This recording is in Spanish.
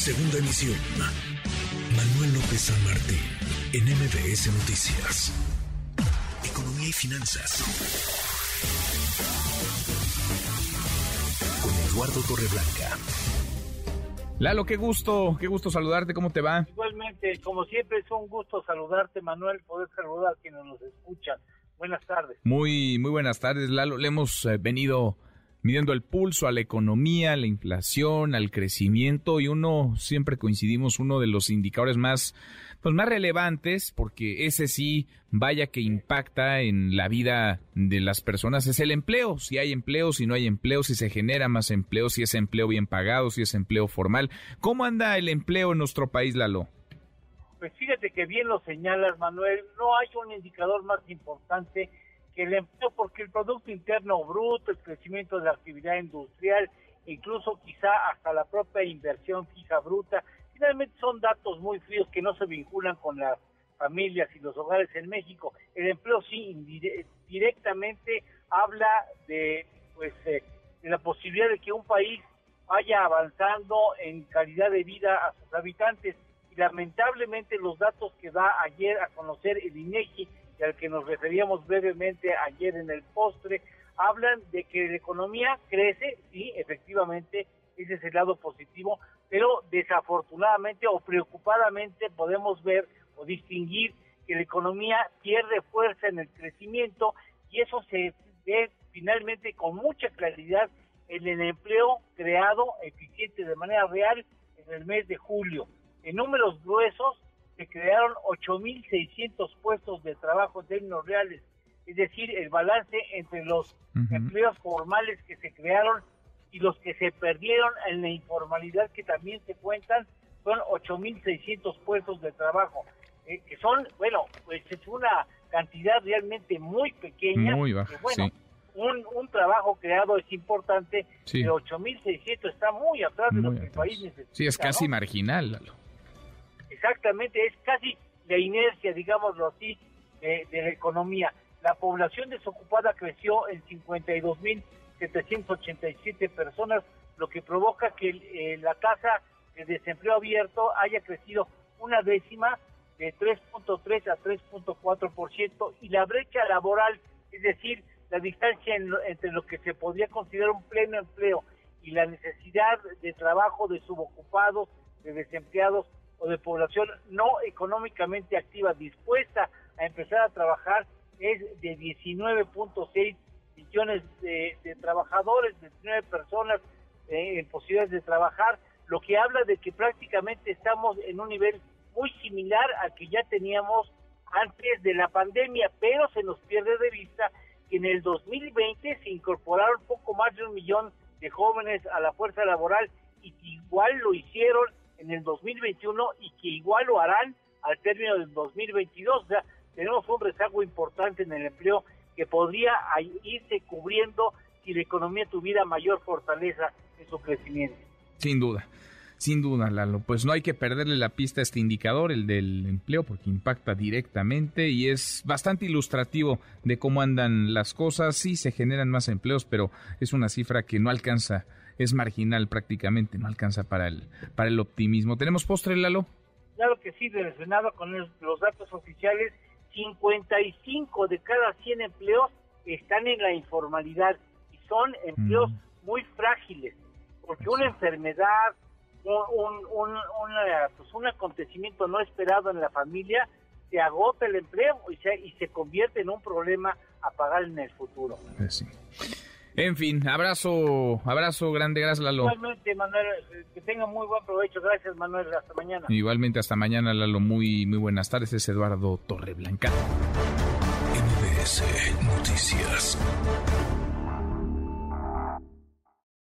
Segunda emisión. Manuel López San Martín, en MBS Noticias. Economía y finanzas. Con Eduardo Torreblanca. Lalo, qué gusto, qué gusto saludarte, ¿cómo te va? Igualmente, como siempre es un gusto saludarte, Manuel, poder saludar a quienes nos escuchan. Buenas tardes. Muy, muy buenas tardes, Lalo. Le hemos eh, venido midiendo el pulso a la economía, a la inflación, al crecimiento y uno, siempre coincidimos, uno de los indicadores más, pues más relevantes, porque ese sí, vaya que impacta en la vida de las personas, es el empleo. Si hay empleo, si no hay empleo, si se genera más empleo, si es empleo bien pagado, si es empleo formal. ¿Cómo anda el empleo en nuestro país, Lalo? Pues fíjate que bien lo señalas, Manuel, no hay un indicador más importante el empleo, porque el Producto Interno Bruto, el crecimiento de la actividad industrial, incluso quizá hasta la propia inversión fija bruta, finalmente son datos muy fríos que no se vinculan con las familias y los hogares en México. El empleo sí directamente habla de pues eh, de la posibilidad de que un país vaya avanzando en calidad de vida a sus habitantes y lamentablemente los datos que da ayer a conocer el INEGI al que nos referíamos brevemente ayer en el postre, hablan de que la economía crece, sí, efectivamente, ese es el lado positivo, pero desafortunadamente o preocupadamente podemos ver o distinguir que la economía pierde fuerza en el crecimiento y eso se ve finalmente con mucha claridad en el empleo creado eficiente de manera real en el mes de julio. En números gruesos, se crearon 8.600 puestos de trabajo en términos reales, es decir, el balance entre los empleos formales que se crearon y los que se perdieron en la informalidad que también se cuentan son 8.600 puestos de trabajo, eh, que son, bueno, pues es una cantidad realmente muy pequeña. Muy baja, bueno, un, un, trabajo creado es importante, sí. pero 8.600 está muy atrás de lo que el país necesita. Sí, es casi marginal, Lalo exactamente, es casi la inercia, digámoslo así, de, la economía. La población desocupada creció en 52.787 personas, lo que provoca que eh, la tasa de desempleo abierto haya crecido una décima de 3.3 a 3.4% y la brecha laboral, es decir, la distancia entre lo que se podría considerar un pleno empleo y la necesidad de trabajo de subocupados, de desempleados, o de población no económicamente activa dispuesta a empezar a trabajar es de 19.6 millones de, trabajadores, de 19 personas eh, en posibilidades de trabajar, lo que habla de que prácticamente estamos en un nivel muy similar al que ya teníamos antes de la pandemia, pero se nos pierde de vista que en el 2020 se incorporaron poco más de un millón de jóvenes a la fuerza laboral y igual lo hicieron en el 2021 y que igual lo harán al término del 2022. O sea, tenemos un rezago importante en el empleo que podría irse cubriendo si la economía tuviera mayor fortaleza en su crecimiento. Sin duda. Sin duda, Lalo. Pues no hay que perderle la pista a este indicador, el del empleo, porque impacta directamente y es bastante ilustrativo de cómo andan las cosas. Sí, se generan más empleos, pero es una cifra que no alcanza es marginal prácticamente, no alcanza para el, para el optimismo. ¿Tenemos postre, Lalo? Claro que sí, relacionado con los datos oficiales, 55 de cada 100 empleos están en la informalidad y son empleos mm. muy frágiles, porque una enfermedad, un, un, pues un acontecimiento no esperado en la familia, se agota el empleo y se, y se convierte en un problema a pagar en el futuro. Pues sí. En fin, abrazo, abrazo grande, gracias Lalo. Igualmente, Manuel, que tenga muy buen provecho, gracias Manuel, hasta mañana. Igualmente, hasta mañana Lalo, muy, muy buenas tardes, es Eduardo Torreblanca. MBS Noticias.